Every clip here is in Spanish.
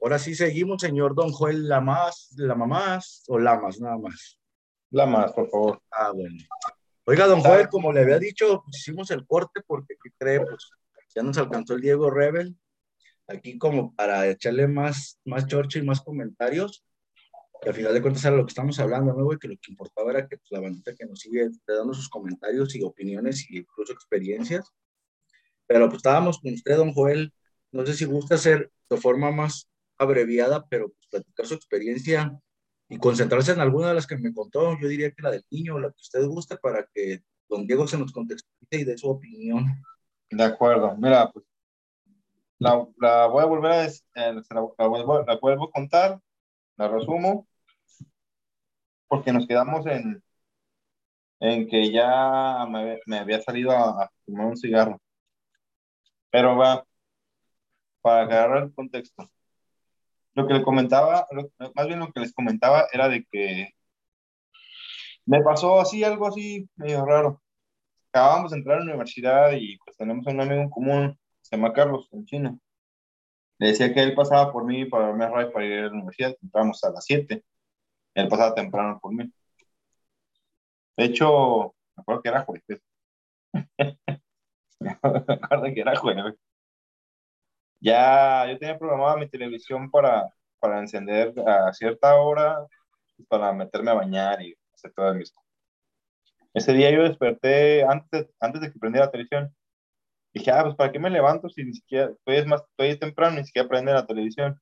Ahora sí seguimos, señor Don Joel Lamas, Lamamás o Lamas, nada más. Lamas, por favor. Ah, bueno. Oiga, don Joel, como le había dicho, pues, hicimos el corte porque, ¿qué cree? Pues ya nos alcanzó el Diego Rebel. Aquí como para echarle más, más chorcho y más comentarios. Que al final de cuentas era lo que estamos hablando, ¿no, güey? Que lo que importaba era que pues, la bandita que nos sigue dando sus comentarios y opiniones y incluso experiencias. Pero pues estábamos con usted, don Joel. No sé si gusta hacer de forma más abreviada, pero pues, platicar su experiencia y concentrarse en alguna de las que me contó. Yo diría que la del niño, la que usted guste, para que don Diego se nos contextualice y dé su opinión. De acuerdo. Mira, pues la, la voy a volver a, eh, la, la vuelvo, la vuelvo a contar, la resumo, porque nos quedamos en, en que ya me, me había salido a, a fumar un cigarro. Pero va, para agarrar el contexto. Lo que le comentaba, más bien lo que les comentaba era de que me pasó así, algo así medio raro. Acabamos de entrar a la universidad y pues tenemos un amigo en común, se llama Carlos, en China. Le decía que él pasaba por mí para darme ride para ir a la universidad. Entramos a las 7. Él pasaba temprano por mí. De hecho, me acuerdo que era jueves. acuerdo que era jueves. Ya yo tenía programada mi televisión para, para encender a cierta hora, para meterme a bañar y hacer todas mis cosas. Ese día yo desperté antes, antes de que prendiera la televisión. Dije, ah, pues ¿para qué me levanto si ni siquiera, todavía es más, todavía es temprano, ni siquiera prende la televisión?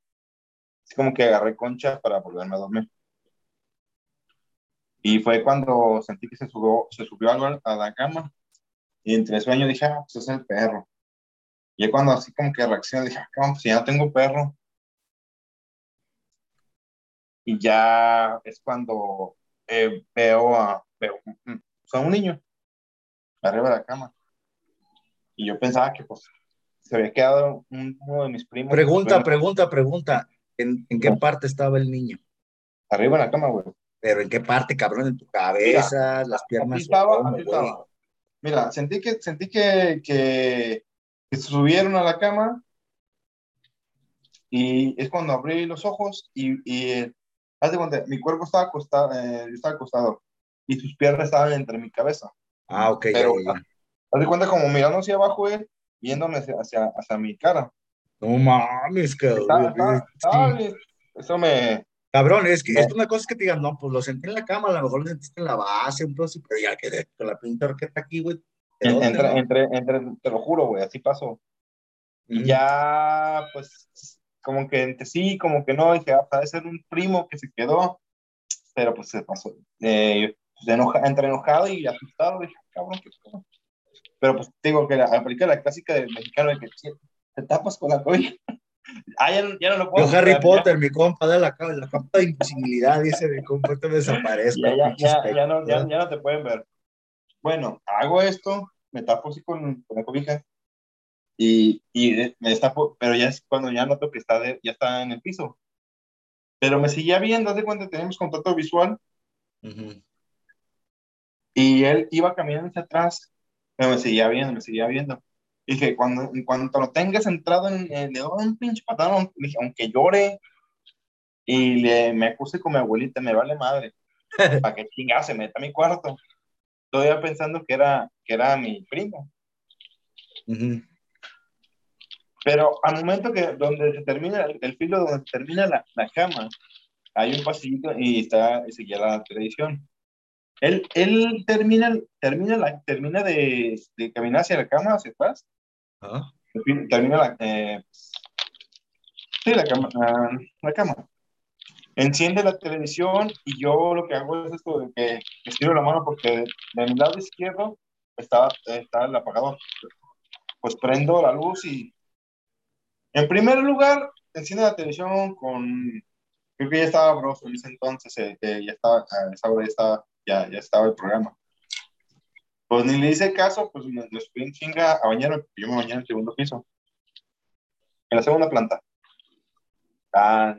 Es como que agarré concha para volverme a dormir. Y fue cuando sentí que se subió, se subió algo a la cama. Y entre sueño dije, ah, pues es el perro. Y cuando así como que reaccioné, dije, ah, pues ya no tengo perro. Y ya es cuando eh, veo a, veo, mm, o sea, un niño arriba de la cama. Y yo pensaba que pues se había quedado un- uno de mis primos. Pregunta, pregunta, pregunta. ¿En, en qué parte estaba el niño? Arriba de la cama, güey. Pero en qué parte, cabrón, en tu cabeza, las piernas. Así estaba, ¿cómo, así güey? estaba. Mira, sentí que, sentí que, que, que subieron a la cama y es cuando abrí los ojos y, y eh, haz de cuenta, mi cuerpo estaba acostado, eh, yo estaba acostado y sus piernas estaban entre mi cabeza. Ah, ok, Pero- ya, ya. Haz de cuenta como mirando hacia abajo él, viéndome hacia, hacia, hacia mi cara. No mames, cabrón. Eso me, Cabrón, es que Eh. es una cosa que te digan, no, pues lo sentí en la cama, a lo mejor lo sentiste en la base, un trozo, pero ya quedé con la pinta orquesta aquí, güey. ¿de dónde, entre, no? entre, entre, te lo juro, güey, así pasó. Y Ujú. ya, pues, como que entre sí, como que no, dije, ah, puede ser un primo que se quedó, pero pues se pasó. Eh, pues, enoja- entre enojado y asustado, dije, cabrón, qué pedo. Pero pues digo que la, aplica la clásica del mexicano de que "Sí, te tapas con la cobija. Ah, ya, ya no lo puedo. Yo Harry hacer, ya- Potter, mi compa, de la, la capa de invisibilidad, dice mi compa, te desaparezco. Ya, ya, no, ya, no te pueden ver. Bueno, hago esto, me tapo así con, con la cobija y, y me destapo, pero ya es cuando ya noto que está de- ya está en el piso. Pero me seguía viendo, haz de cuenta, tenemos contacto visual Ujú. y él iba caminando hacia atrás, pero me seguía viendo, me seguía viendo. Dije, cuando, en cuanto lo tengas entrado en, le doy un pinche patadón, dije, aunque llore y le, me acuse con mi abuelita, me vale madre. ¿Para que chingada se meta a mi cuarto? Todavía pensando que era, que era mi primo. Ujú. Pero al momento que donde se termina el, el filo, donde se termina la, la cama, hay un pasillito y está y seguía la televisión. Él, él termina, termina, la, termina de, de caminar hacia la cama, hacia atrás, Ah, termina la, eh, sí, la cama, ah, la cama. Enciende la televisión y yo lo que hago es esto de que estiro la mano porque de, mi lado izquierdo estaba, estaba el apagador. Pues prendo la luz y en primer lugar enciende la televisión con, creo que ya estaba Bros en ese entonces, eh, ya estaba, a esa hora ya estaba, ya, ya estaba el programa. Pues ni le hice caso, pues me, me subí en chinga a bañarme, yo me bañé en el segundo piso, en la segunda planta. Ah,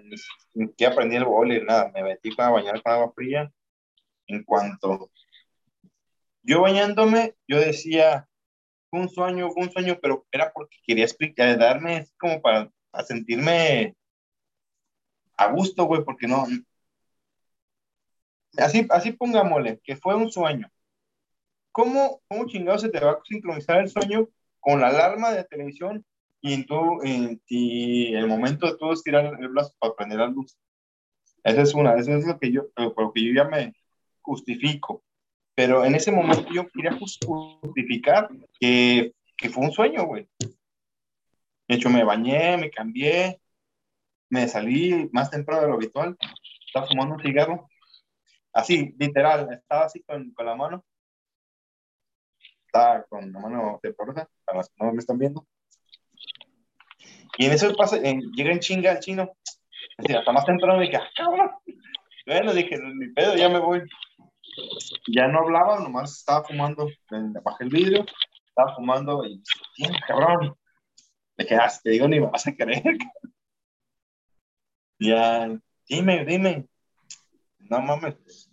ni siquiera aprendí el boiler, nada, me metí para bañar con agua fría. En cuanto yo bañándome, yo decía, fue un sueño, fue un sueño, pero era porque quería explicar, darme como para, sentirme a gusto, güey, porque no. Así, así pongámosle, que fue un sueño. ¿Cómo, ¿Cómo chingado se te va a sincronizar el sueño con la alarma de televisión y en, tu, en el momento de todo estirar el brazo para prender la luz? Esa es una, eso es lo que yo, por lo que yo ya me justifico. Pero en ese momento yo quería justificar que, que fue un sueño, güey. De hecho, me bañé, me cambié, me salí más temprano de lo habitual, estaba fumando un cigarro. Así, literal, estaba así con, con la mano. Estaba con la mano temblorosa, para los que no me están viendo. Y en eso pasa, en, llega en chinga el chino. Decía, hasta más temprano me dije, ah, cabrón. Bueno, dije, mi pedo, ya me voy. Ya no hablaba, nomás estaba fumando. Bajé el vidrio, estaba fumando y, ¿quién, cabrón? Me quedaste, te digo, ni me vas a creer. Ya, dime, dime. No mames.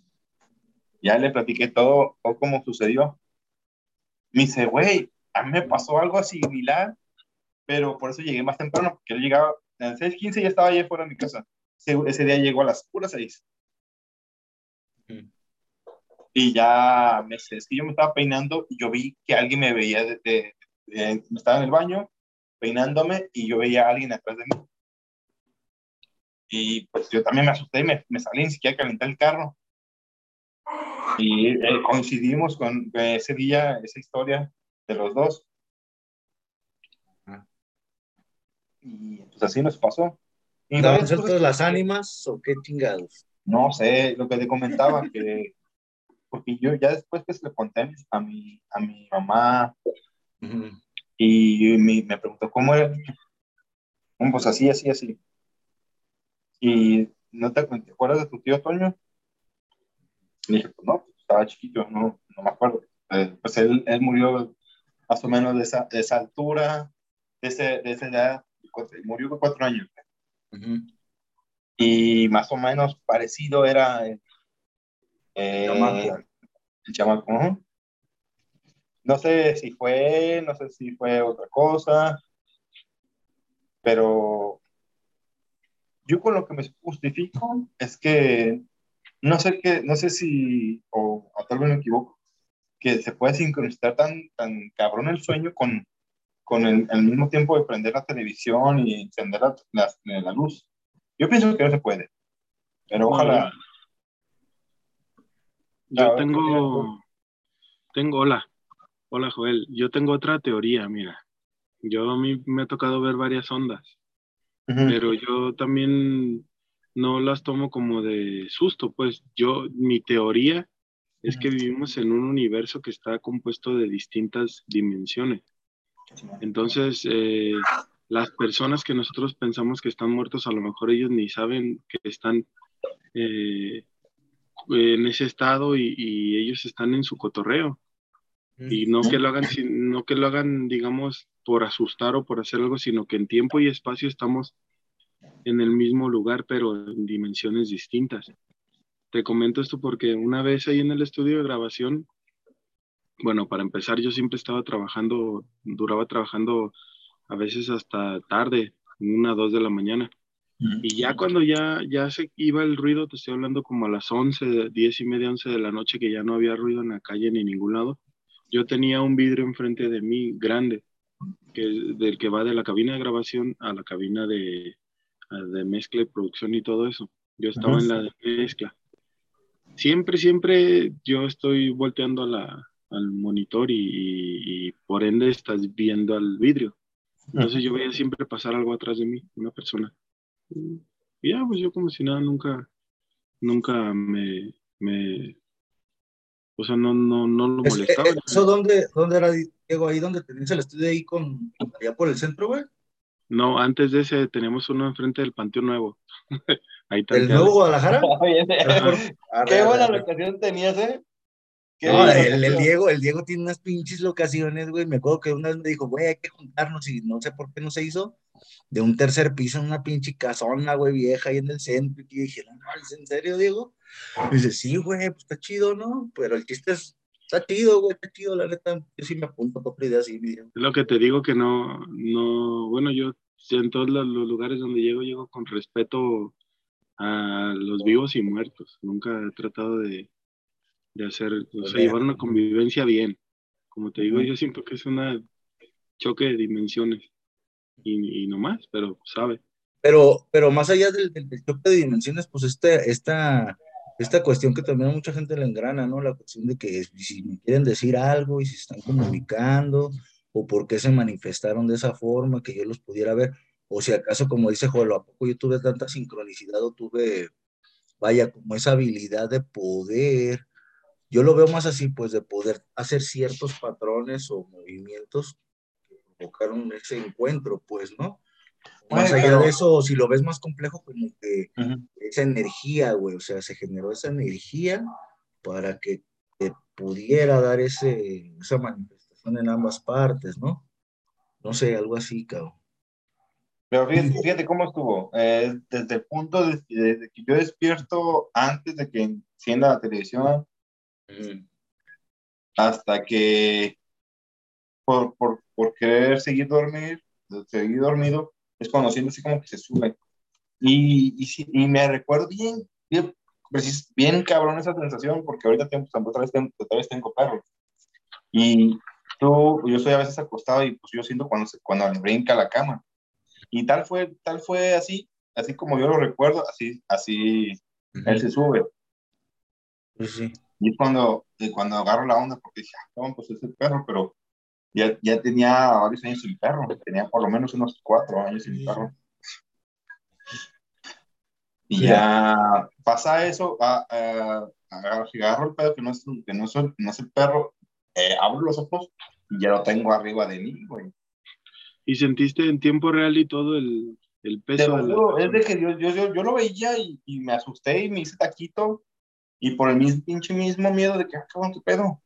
Ya le platiqué todo, todo como sucedió. Me dice, güey, a mí me pasó algo similar, pero por eso llegué más temprano, porque él llegaba, en 6.15 ya estaba allá fuera de mi casa. Ese, día llegó a las puras 6. Y ya me es que yo me estaba peinando y yo vi que alguien me veía, de, me estaba en el baño peinándome y yo veía a alguien atrás de mí. Y pues yo también me asusté y me, me salí, ni siquiera calentar el carro. Y eh, coincidimos con ese día, esa historia de los dos. Y pues así nos pasó. ¿Estaban sueltas las ánimas o qué chingados? No sé, lo que te comentaba, que porque yo ya después que se le conté a mi, a mi mamá y me, me, preguntó cómo era, pues así, así, así. Y ¿no te, acuerdas de tu tío Toño? Le dije, pues no, pues, estaba chiquito, no, no me acuerdo. Eh, pues él, él, murió más o menos de esa, de esa altura, de, ese, de esa edad, murió con cuatro años. Y más o menos parecido era eh, el chamaco. No sé si fue, no sé si fue otra cosa, pero yo con lo que me justifico es que no sé qué, no sé si, o, tal vez me equivoco, que se puede sincronizar tan, tan cabrón el sueño con, con el, mismo tiempo de prender la televisión y encender la, la, luz. Yo pienso que no se puede, pero ojalá. Yo tengo, tengo, hola, hola Joel, yo tengo otra teoría, mira. Yo a mí me ha tocado ver varias ondas, pero yo también no las tomo como de susto, pues yo, mi teoría es que vivimos en un universo que está compuesto de distintas dimensiones. Entonces, eh, las personas que nosotros pensamos que están muertos, a lo mejor ellos ni saben que están eh, en ese estado y, ellos están en su cotorreo. Y no que lo hagan, no que lo hagan, digamos, por asustar o por hacer algo, sino que en tiempo y espacio estamos en el mismo lugar, pero en dimensiones distintas. Te comento esto porque una vez ahí en el estudio de grabación, bueno, para empezar, yo siempre estaba trabajando, duraba trabajando a veces hasta tarde, una, dos de la mañana. Y ya cuando ya, ya se iba el ruido, te estoy hablando como a las 11, 10 y media, 11 de la noche, que ya no había ruido en la calle ni en ningún lado, yo tenía un vidrio enfrente de mí grande, que, del que va de la cabina de grabación a la cabina de, de mezcla y producción y todo eso. Yo estaba en la de mezcla. Siempre, siempre yo estoy volteando a la, al monitor y, y, por ende estás viendo al vidrio. Entonces yo veía siempre pasar algo atrás de mí, una persona. Y ya, pues yo como si nada, nunca, nunca me, me o sea, no, no, no lo molestaba. ¿Eso dónde, dónde era, Diego? Ahí donde tenías el estudio ahí con, allá por el centro, güey. No, antes de ese tenemos uno enfrente del Panteón Nuevo. ahí ¿El Nuevo Guadalajara? Qué buena locación tenías, ¿eh? No, el, el, Diego, el Diego tiene unas pinches locaciones, güey. Me acuerdo que una vez me dijo, güey, hay que juntarnos y no sé por qué no se hizo de un tercer piso en una pinche casona, güey, vieja ahí en el centro. Y dije, no, ¿es en serio, Diego? Y dice, sí, güey, pues está chido, ¿no? Pero el chiste es está chido, güey, está chido, la neta. Yo sí me apunto para ideas así, Es lo que te digo que no, no, bueno, yo en todos los lugares donde llego, llego con respeto a los vivos y muertos. Nunca he tratado de, de hacer, o sea, llevar una convivencia bien. Como te digo, yo siento que es un choque de dimensiones y, y no más, pero sabe. Pero, pero más allá del, del, choque de dimensiones, pues este, esta, esta cuestión que también a mucha gente le engrana, ¿no? La cuestión de que si me quieren decir algo y si están comunicando o por qué se manifestaron de esa forma, que yo los pudiera ver, o si acaso, como dice Joel, ¿a poco yo tuve tanta sincronicidad o tuve, vaya, como esa habilidad de poder, yo lo veo más así, pues de poder hacer ciertos patrones o movimientos que provocaron ese encuentro, pues, ¿no? Más allá de eso, si lo ves más complejo, como que esa energía, güey, o sea, se generó esa energía para que te pudiera dar ese, esa manifestación en ambas partes, ¿no? No sé, algo así, cabrón. Pero fíjate, cómo estuvo. Eh, desde el punto de, desde que yo despierto antes de que encienda la televisión, hasta que por, por, por, querer seguir dormir, seguir dormido, es cuando siento así como que se sube. Y, y, y me recuerdo bien, bien, pues, bien cabrón esa sensación, porque ahorita tengo, pues, otra, vez tengo, otra vez tengo perros. Y tú, yo estoy a veces acostado y pues yo siento cuando, se, cuando le brinca la cama. Y tal fue, tal fue así, así como yo lo recuerdo, así, así él se sube. Sí. Y cuando, cuando agarro la onda, porque dije, ah, pues es el perro, pero ya, ya tenía varios años sin perro, tenía por lo menos unos cuatro años sin perro. Y ya pasa eso, a, agarro el pedo que no es, que no es, no es el perro, eh, abro los ojos y ya lo tengo arriba de mí, güey. ¿Y sentiste en tiempo real y todo el, el peso? De la... es de que yo, yo, yo, lo veía y, y, me asusté y me hice taquito y por el mismo pinche mismo miedo de que, ah, qué pedo.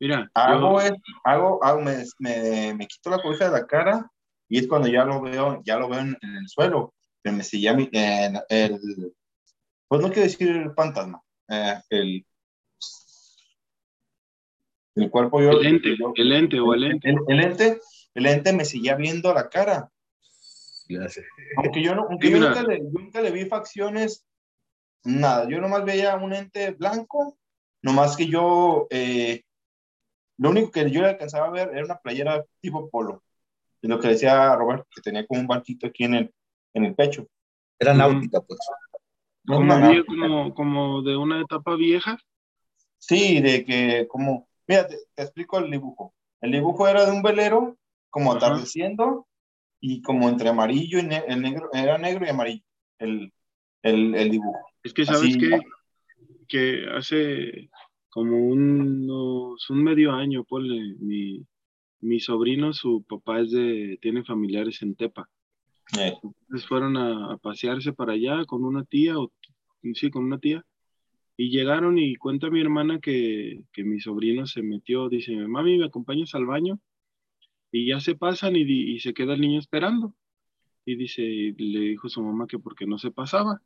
Mira, hago, yo... hago, hago me, me, me, quito la cobija de la cara y es cuando ya lo veo, ya lo veo en, en el suelo. Pero me seguía en el, pues no quiero decir el fantasma, eh, el, el cuerpo yo. El ente, yo, el ente o el ente. El, el, ente, el ente me seguía viendo la cara. Gracias. Aunque yo, no, aunque yo nunca, le, nunca le vi facciones, nada, yo nomás veía un ente blanco, nomás que yo, eh, lo único que yo le alcanzaba a ver era una playera tipo polo. Y lo que decía Robert, que tenía como un banquito aquí en el, en el pecho. Era náutica, pues. Como, náutica. como, como de una etapa vieja. Sí, de que como, mira, te, te, explico el dibujo. El dibujo era de un velero, como Ajá. atardeciendo, y como entre amarillo y ne el negro, era negro y amarillo el, el, el dibujo. Es que sabes que, que hace como unos, un medio año, ponle, mi, mi sobrino, su papá es de, tiene familiares en Tepa. Eh. Entonces fueron a, a, pasearse para allá con una tía, o sí, con una tía, y llegaron y cuenta mi hermana que, que mi sobrino se metió, dice, mami, ¿me acompañas al baño? Y ya se pasan y, y se queda el niño esperando. Y dice, le dijo su mamá que porque no se pasaba.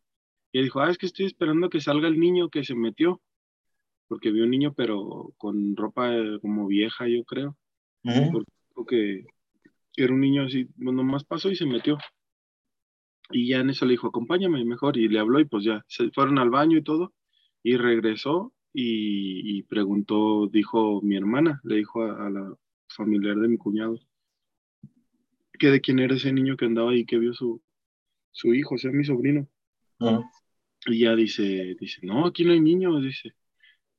Y él dijo, ah, es que estoy esperando que salga el niño que se metió. Porque vio un niño, pero con ropa como vieja, yo creo. Uh -huh. Porque era un niño así, nomás pasó y se metió. Y ya en eso le dijo, acompáñame mejor. Y le habló y pues ya, se fueron al baño y todo. Y regresó y, y preguntó, dijo mi hermana, le dijo a, a, la familiar de mi cuñado, que de quién era ese niño que andaba ahí, que vio su, su hijo, o sea, mi sobrino. Uh -huh. Y ya dice, dice, no, aquí no hay niños, dice.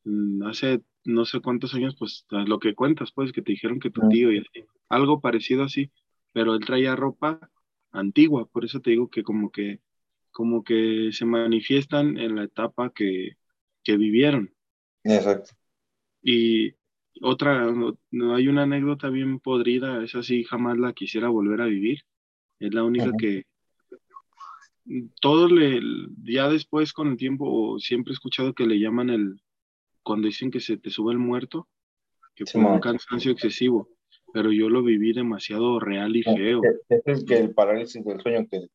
"Mm, Hace no sé cuántos años, pues lo que cuentas, pues, que te dijeron que tu tío y así, algo parecido así, pero él traía ropa antigua, por eso te digo que como que, como que se manifiestan en la etapa que, que vivieron. Exacto. Y otra, no, hay una anécdota bien podrida, esa sí jamás la quisiera volver a vivir, es la única que todos le, ya después con el tiempo, siempre he escuchado que le llaman el, cuando dicen que se te sube el muerto, que fue sí, un cansancio excesivo, pero yo lo viví demasiado real y feo. Es el que el parálisis del sueño que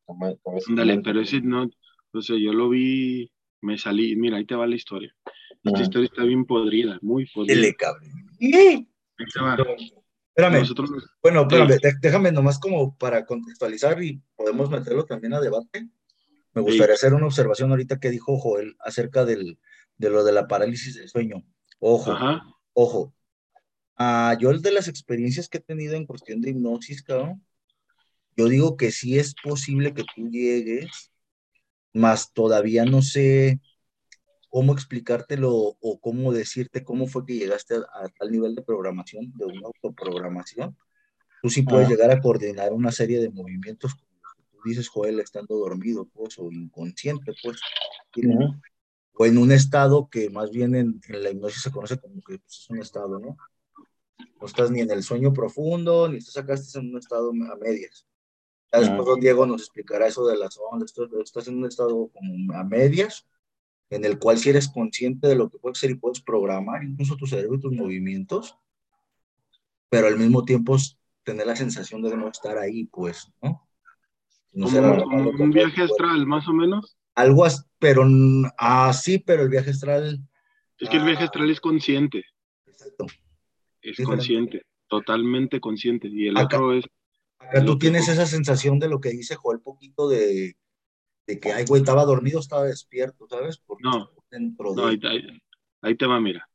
Dale, pero ese no, o sea, yo lo vi, me salí, mira, ahí te va la historia. Esta historia está bien podrida, muy podrida. Dele, cabrón. Espérame. Bueno, espérame, déjame nomás como para contextualizar y podemos meterlo también a debate. Me gustaría hacer una observación ahorita que dijo Joel acerca del, de lo de la parálisis del sueño. Ojo, ojo. Ah, yo de las experiencias que he tenido en cuestión de hipnosis, cabrón, yo digo que sí es posible que tú llegues, más todavía no sé cómo explicártelo o cómo decirte cómo fue que llegaste a, tal nivel de programación, de una autoprogramación. Tú sí puedes llegar a coordinar una serie de movimientos, como tú dices, Joel, estando dormido, pues, o inconsciente, pues, o en un estado que más bien en, la hipnosis se conoce como que pues, es un estado, ¿no? No estás ni en el sueño profundo, ni estás acá, estás en un estado a medias. Ya después don Diego nos explicará eso de las ondas, estás en un estado como a medias, en el cual si eres consciente de lo que puede ser y puedes programar incluso tu cerebro y tus movimientos, pero al mismo tiempo tener la sensación de no estar ahí, pues, ¿no? como, un viaje astral, más o menos. Algo así, pero así, pero el viaje astral. Es que el viaje ah, astral es consciente. Exacto. Es consciente, totalmente consciente. Y el otro es. Acá tú tienes esa sensación de lo que dice Joel, poquito de, de que, ay, güey, estaba dormido, estaba despierto, ¿sabes? no, no ahí, ahí, te va, mira.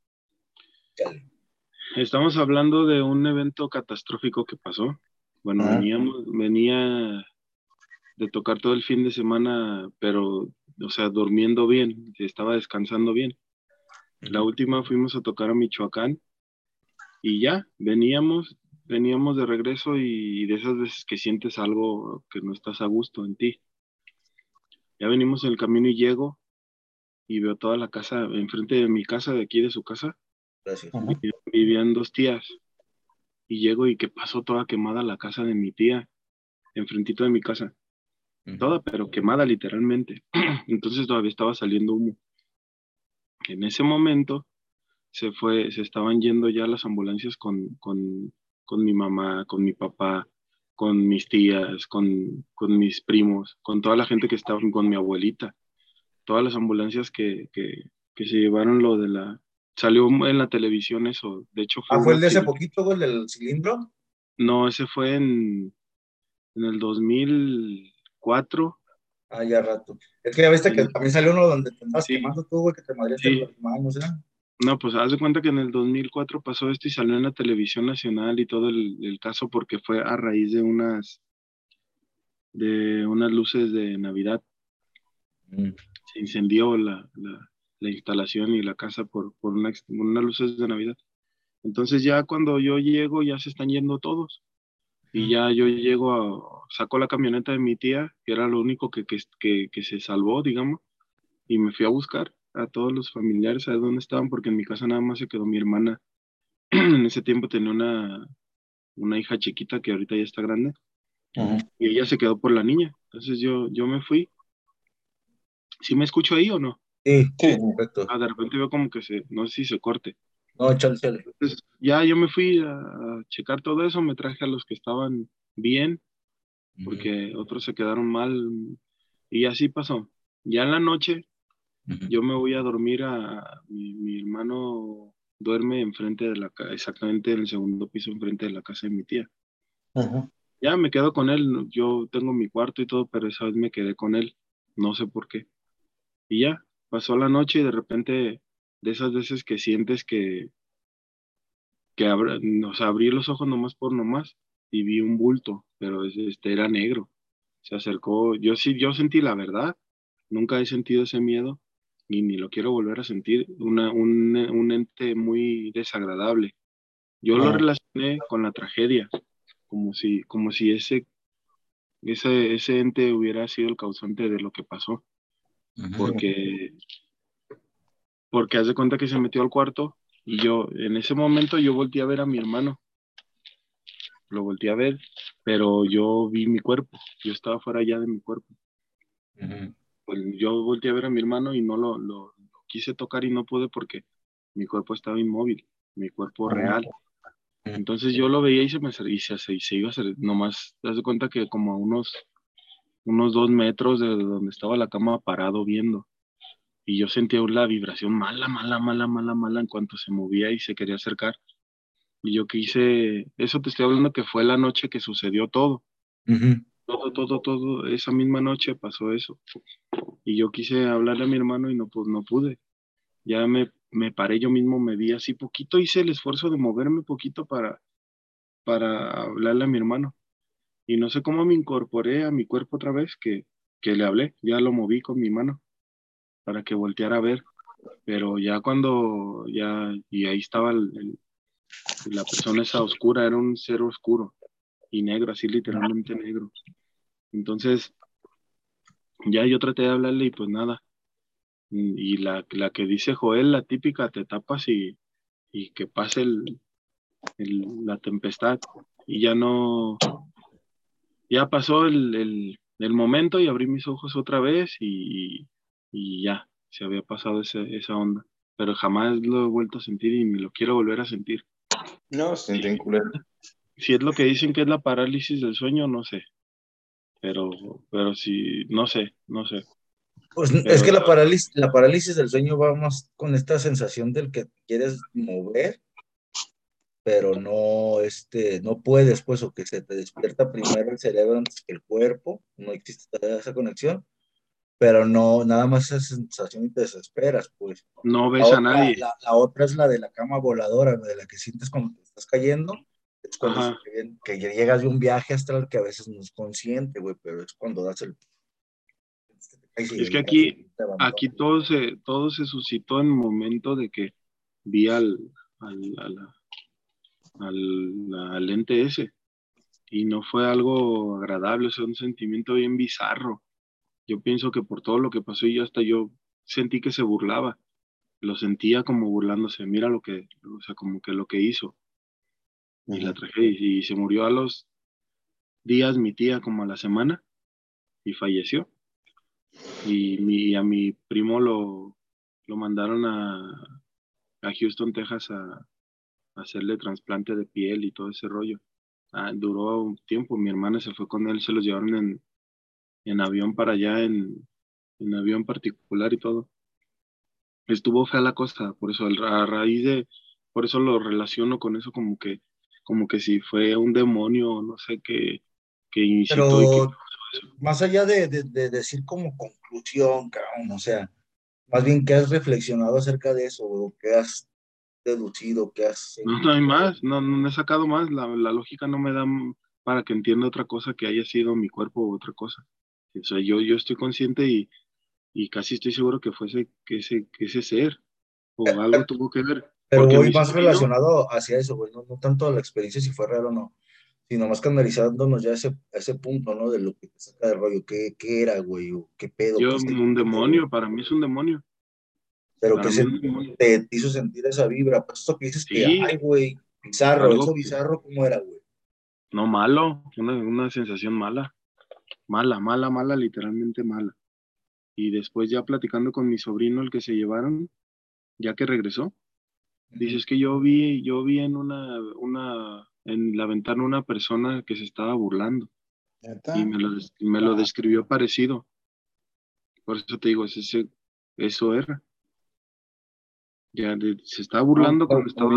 Estamos hablando de un evento catastrófico que pasó. Bueno, veníamos, venía de tocar todo el fin de semana, pero, o sea, durmiendo bien, estaba descansando bien. La última fuimos a tocar a Michoacán y ya, veníamos, veníamos de regreso y, de esas veces que sientes algo que no estás a gusto en ti. Ya venimos en el camino y llego y veo toda la casa, enfrente de mi casa, de aquí de su casa. Gracias. Vivían dos tías. Y llego y que pasó toda quemada la casa de mi tía, enfrentito de mi casa. Toda, pero quemada literalmente. Entonces todavía estaba saliendo humo. En ese momento se fue, se estaban yendo ya las ambulancias con, con, con mi mamá, con mi papá, con mis tías, con, con, mis primos, con toda la gente que estaba con mi abuelita. Todas las ambulancias que, que, que se llevaron lo de la... Salió en la televisión eso, de hecho fue... ¿Ah, fue el de ese poquito, el del cilindro? No, ese fue en, en el 2004. Ah, ya rato. Es que ya viste que también salió uno donde te estabas quemando tú, güey, que te madreaste sí. las manos, ¿eh? No, pues haz de cuenta que en el 2004 pasó esto y salió en la televisión nacional y todo el, caso porque fue a raíz de unas de unas luces de Navidad. Mm. Se incendió la, instalación y la casa por, por unas luces de Navidad. Entonces ya cuando yo llego ya se están yendo todos. Y ya yo llego a, saco la camioneta de mi tía, que era lo único que, que, que se salvó, digamos, y me fui a buscar a todos los familiares a ver dónde estaban, porque en mi casa nada más se quedó mi hermana. en ese tiempo tenía una, una hija chiquita que ahorita ya está grande. Y ella se quedó por la niña. Entonces yo, yo me fui. ¿Sí me escucho ahí o no? Sí, sí, perfecto. Ah, de repente veo como que se, no sé si se corte. No, chale, Entonces, ya yo me fui a, checar todo eso, me traje a los que estaban bien, porque otros se quedaron mal, y así pasó. Ya en la noche, yo me voy a dormir a mi, hermano duerme enfrente de la casa, exactamente en el segundo piso enfrente de la casa de mi tía. Ya me quedo con él, yo tengo mi cuarto y todo, pero esa vez me quedé con él, no sé por qué. Y ya, pasó la noche y de repente, de esas veces que sientes que, que o sea, abrí los ojos nomás por nomás y vi un bulto, pero este era negro. Se acercó, yo sí, yo sentí la verdad, nunca he sentido ese miedo, y ni lo quiero volver a sentir, una, un, un, ente muy desagradable. Yo lo relacioné con la tragedia, como si, como si ese, ese, ese ente hubiera sido el causante de lo que pasó. Porque, porque haz de cuenta que se metió al cuarto y yo, en ese momento yo volteé a ver a mi hermano. Lo volteé a ver, pero yo vi mi cuerpo, yo estaba fuera ya de mi cuerpo. Pues, yo volteé a ver a mi hermano y no lo, lo, quise tocar y no pude porque mi cuerpo estaba inmóvil, mi cuerpo real. Entonces yo lo veía y se me y se, se iba a hacer, nomás, te das cuenta que como a unos, unos dos metros de donde estaba la cama parado viendo. Y yo sentía la vibración mala, mala, mala, mala, mala en cuanto se movía y se quería acercar. Y yo quise, eso te estoy hablando que fue la noche que sucedió todo. Todo, todo, todo, esa misma noche pasó eso. Y yo quise hablarle a mi hermano y no, pues no pude. Ya me, me paré yo mismo, me vi así poquito, hice el esfuerzo de moverme poquito para, para hablarle a mi hermano. Y no sé cómo me incorporé a mi cuerpo otra vez, que, que le hablé, ya lo moví con mi mano para que volteara a ver. Pero ya cuando, ya, y ahí estaba la persona esa oscura, era un ser oscuro y negro, así literalmente negro. Entonces, ya yo traté de hablarle y pues nada. Y la, la que dice Joel, la típica, te tapas y, y que pase el, la tempestad. Y ya no, ya pasó el, el, momento y abrí mis ojos otra vez y, y ya, se había pasado ese, esa onda. Pero jamás lo he vuelto a sentir y me lo quiero volver a sentir. No, sienten culero. Si es lo que dicen que es la parálisis del sueño, no sé. Pero, pero si, no sé, no sé. Pues es que la parálisis, la parálisis del sueño va más con esta sensación del que quieres mover, pero no, este, no puedes, pues, o que se te despierta primero el cerebro antes que el cuerpo, no existe esa conexión, pero no, nada más esa sensación y te desesperas, pues. No ves a nadie. La, otra es la de la cama voladora, de la que sientes cuando te estás cayendo, es cuando que llegas de un viaje astral que a veces no es consciente, güey, pero es cuando das el... Es que aquí, aquí todo se, todo se suscitó en el momento de que vi al, al, al, al ente ese y no fue algo agradable, o sea, un sentimiento bien bizarro yo pienso que por todo lo que pasó y yo hasta yo sentí que se burlaba. Lo sentía como burlándose. Mira lo que, o sea, como que lo que hizo. Y la traje y, se murió a los días mi tía como a la semana y falleció. Y mi, a mi primo lo, lo mandaron a, a Houston, Texas a, hacerle trasplante de piel y todo ese rollo. Ah, duró un tiempo, mi hermana se fue con él, se los llevaron en, en avión para allá, en, en avión particular y todo. Estuvo fea la cosa, por eso a raíz de, por eso lo relaciono con eso como que, como que si fue un demonio, no sé qué, que incitó y Más allá de, de, decir como conclusión, cabrón, o sea, más bien que has reflexionado acerca de eso, o que has deducido, que has... No, no hay más, no, no he sacado más, la, la lógica no me da para que entienda otra cosa que haya sido mi cuerpo u otra cosa. O sea, yo, yo estoy consciente y, y casi estoy seguro que fuese que ese, que ese ser o algo tuvo que ver. Pero voy más relacionado hacia eso, güey, no, no tanto la experiencia si fue real o no, sino más canalizándonos ya a ese, ese punto, ¿no? De lo que te saca del rollo, ¿qué, qué era, güey? O ¿Qué pedo? Yo, un demonio, para mí es un demonio. Pero que se, te hizo sentir esa vibra, pues eso que dices que, ay, güey, bizarro, eso bizarro, ¿cómo era, güey? No, malo, una, una sensación mala mala, mala, mala, literalmente mala. Y después ya platicando con mi sobrino, el que se llevaron, ya que regresó, dices que yo vi, yo vi en una, una, en la ventana una persona que se estaba burlando. Y me lo, me lo describió parecido. Por eso te digo, ese, eso era. Ya se estaba burlando cuando estaba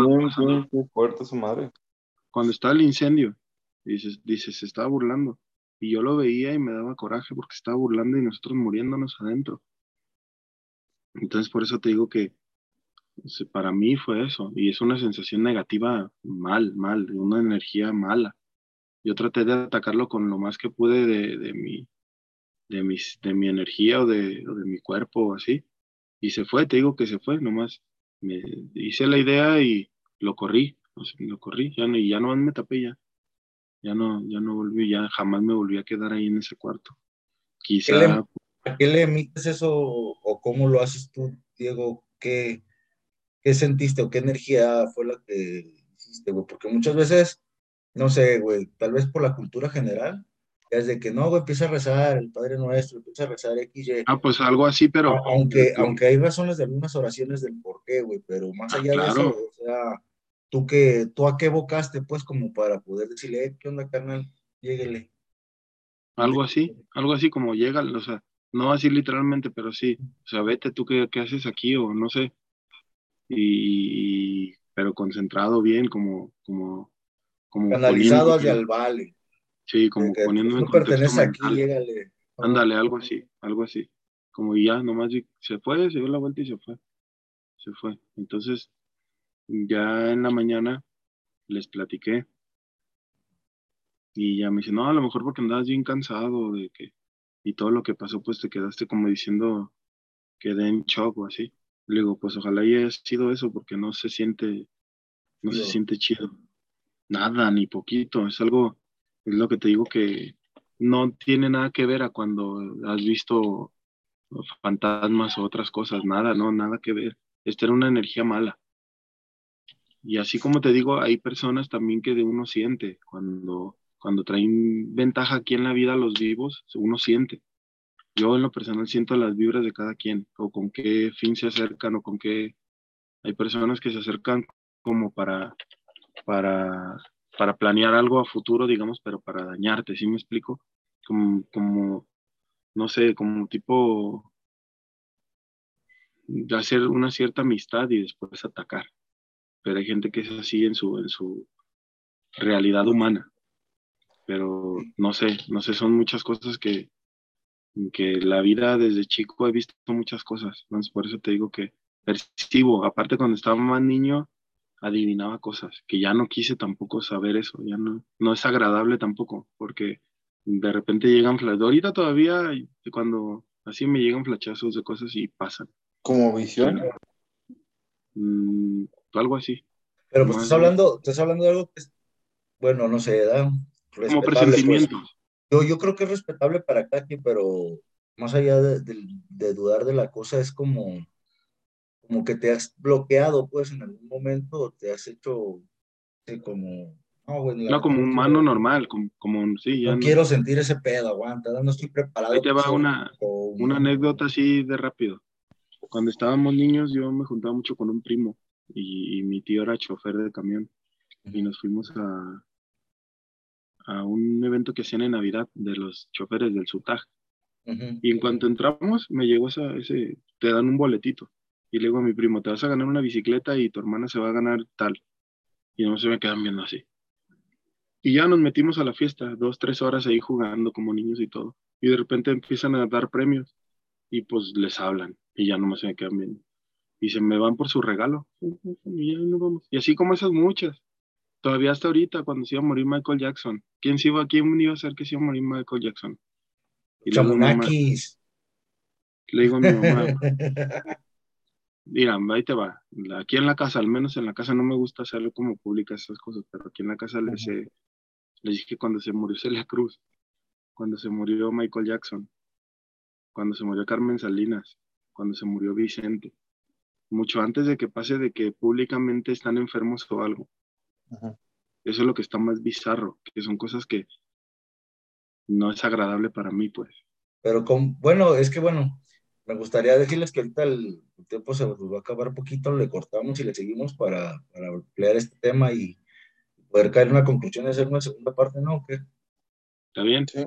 su madre. Cuando estaba el incendio, dices, dices, se estaba burlando. Y yo lo veía y me daba coraje porque estaba burlando y nosotros muriéndonos adentro. Entonces por eso te digo que para mí fue eso. Y es una sensación negativa mal, mal, una energía mala. Yo traté de atacarlo con lo más que pude de, de mi, de, mis, de mi energía o de, de mi cuerpo o así. Y se fue, te digo que se fue, nomás me hice la idea y lo corrí, lo corrí, ya no, ya no me tapé ya ya no, ya no volví, ya jamás me volví a quedar ahí en ese cuarto. Quizá. ¿A qué le emites eso o cómo lo haces tú, Diego? ¿Qué, qué sentiste o qué energía fue la que hiciste, güey? Porque muchas veces, no sé, güey, tal vez por la cultura general, es de que no, güey, empieza a rezar el Padre Nuestro, empieza a rezar X, Y. Ah, pues algo así, pero. Aunque, aunque hay razones de algunas oraciones del por qué, güey, pero más ah, allá de eso, o sea ¿Tú, que, ¿Tú a qué evocaste, pues, como para poder decirle, eh, ¿qué onda, carnal? Lléguele. Algo así, algo así como llega, o sea, No así literalmente, pero sí. O sea, vete tú qué, qué haces aquí o no sé. Y, pero concentrado bien, como, como, como. Canalizado hacia el vale. Sí, como poniéndome en pertenece aquí, llégale. Ándale, algo así, algo así. Como ya, nomás se fue, se dio la vuelta y se fue. Se fue. Entonces, ya en la mañana les platiqué. Y ya me dice, no, a lo mejor porque andabas bien cansado de que, y todo lo que pasó, pues te quedaste como diciendo, quedé en shock o así. Le digo, pues ojalá haya sido eso, porque no se siente, no se siente chido. Nada, ni poquito. Es algo, es lo que te digo que no tiene nada que ver a cuando has visto fantasmas o otras cosas. Nada, no, nada que ver. Esta era una energía mala. Y así como te digo, hay personas también que de uno siente cuando, cuando traen ventaja aquí en la vida los vivos, uno siente. Yo en lo personal siento las vibras de cada quien, o con qué fin se acercan, o con qué... Hay personas que se acercan como para, para, para planear algo a futuro, digamos, pero para dañarte, ¿sí me explico? Como, como no sé, como tipo de hacer una cierta amistad y después atacar. Pero hay gente que es así en su, en su realidad humana. Pero no sé, no sé, son muchas cosas que, que la vida desde chico he visto muchas cosas, entonces por eso te digo que percibo, aparte cuando estaba más niño, adivinaba cosas, que ya no quise tampoco saber eso, ya no, no es agradable tampoco, porque de repente llegan flashazos, ahorita todavía cuando así me llegan flachazos de cosas y pasan. ¿Como visión? Mm, algo así. Pero pues estás hablando, estás hablando de algo que es, bueno, no sé, ¿verdad? Como pues. presentimientos. Yo, yo creo que es respetable para quien, pero más allá de, de, dudar de la cosa, es como, como que te has bloqueado, pues, en algún momento, te has hecho como... No, como un humano normal, como, como sí, ya no, quiero sentir ese pedo, aguanta, no estoy preparado. Ahí te va una, una anécdota así de rápido. Cuando estábamos niños, yo me juntaba mucho con un primo y, y mi tío era chofer de camión y nos fuimos a, a un evento que hacían en Navidad de los choferes del SUTAG. Y en cuanto entramos, me llegó esa, ese, te dan un boletito. Y le digo a mi primo, te vas a ganar una bicicleta y tu hermana se va a ganar tal. Y no se me quedan viendo así. Y ya nos metimos a la fiesta, dos, tres horas ahí jugando como niños y todo. Y de repente empiezan a dar premios y pues les hablan y ya no se me quedan viendo. Y se me van por su regalo. Y, ya no vamos. y así como esas muchas. Todavía hasta ahorita, cuando se iba a morir Michael Jackson. ¿Quién, se iba, quién iba a ser que se iba a morir Michael Jackson? Chamunakis. Le digo a mi mamá. Mira, ahí te va. Aquí en la casa, al menos en la casa, no me gusta hacerlo como pública esas cosas, pero aquí en la casa les, les dije cuando se murió Celia Cruz, cuando se murió Michael Jackson, cuando se murió Carmen Salinas, cuando se murió Vicente, mucho antes de que pase de que públicamente están enfermos o algo. Eso es lo que está más bizarro, que son cosas que no es agradable para mí, pues. Pero con, bueno, es que bueno, me gustaría decirles que ahorita el, tiempo se nos va a acabar un poquito, le cortamos y le seguimos para, para ampliar este tema y poder caer en una conclusión y hacer una segunda parte, ¿no? ¿Qué? ¿Está bien? Sí.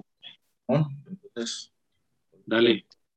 Entonces, Dale.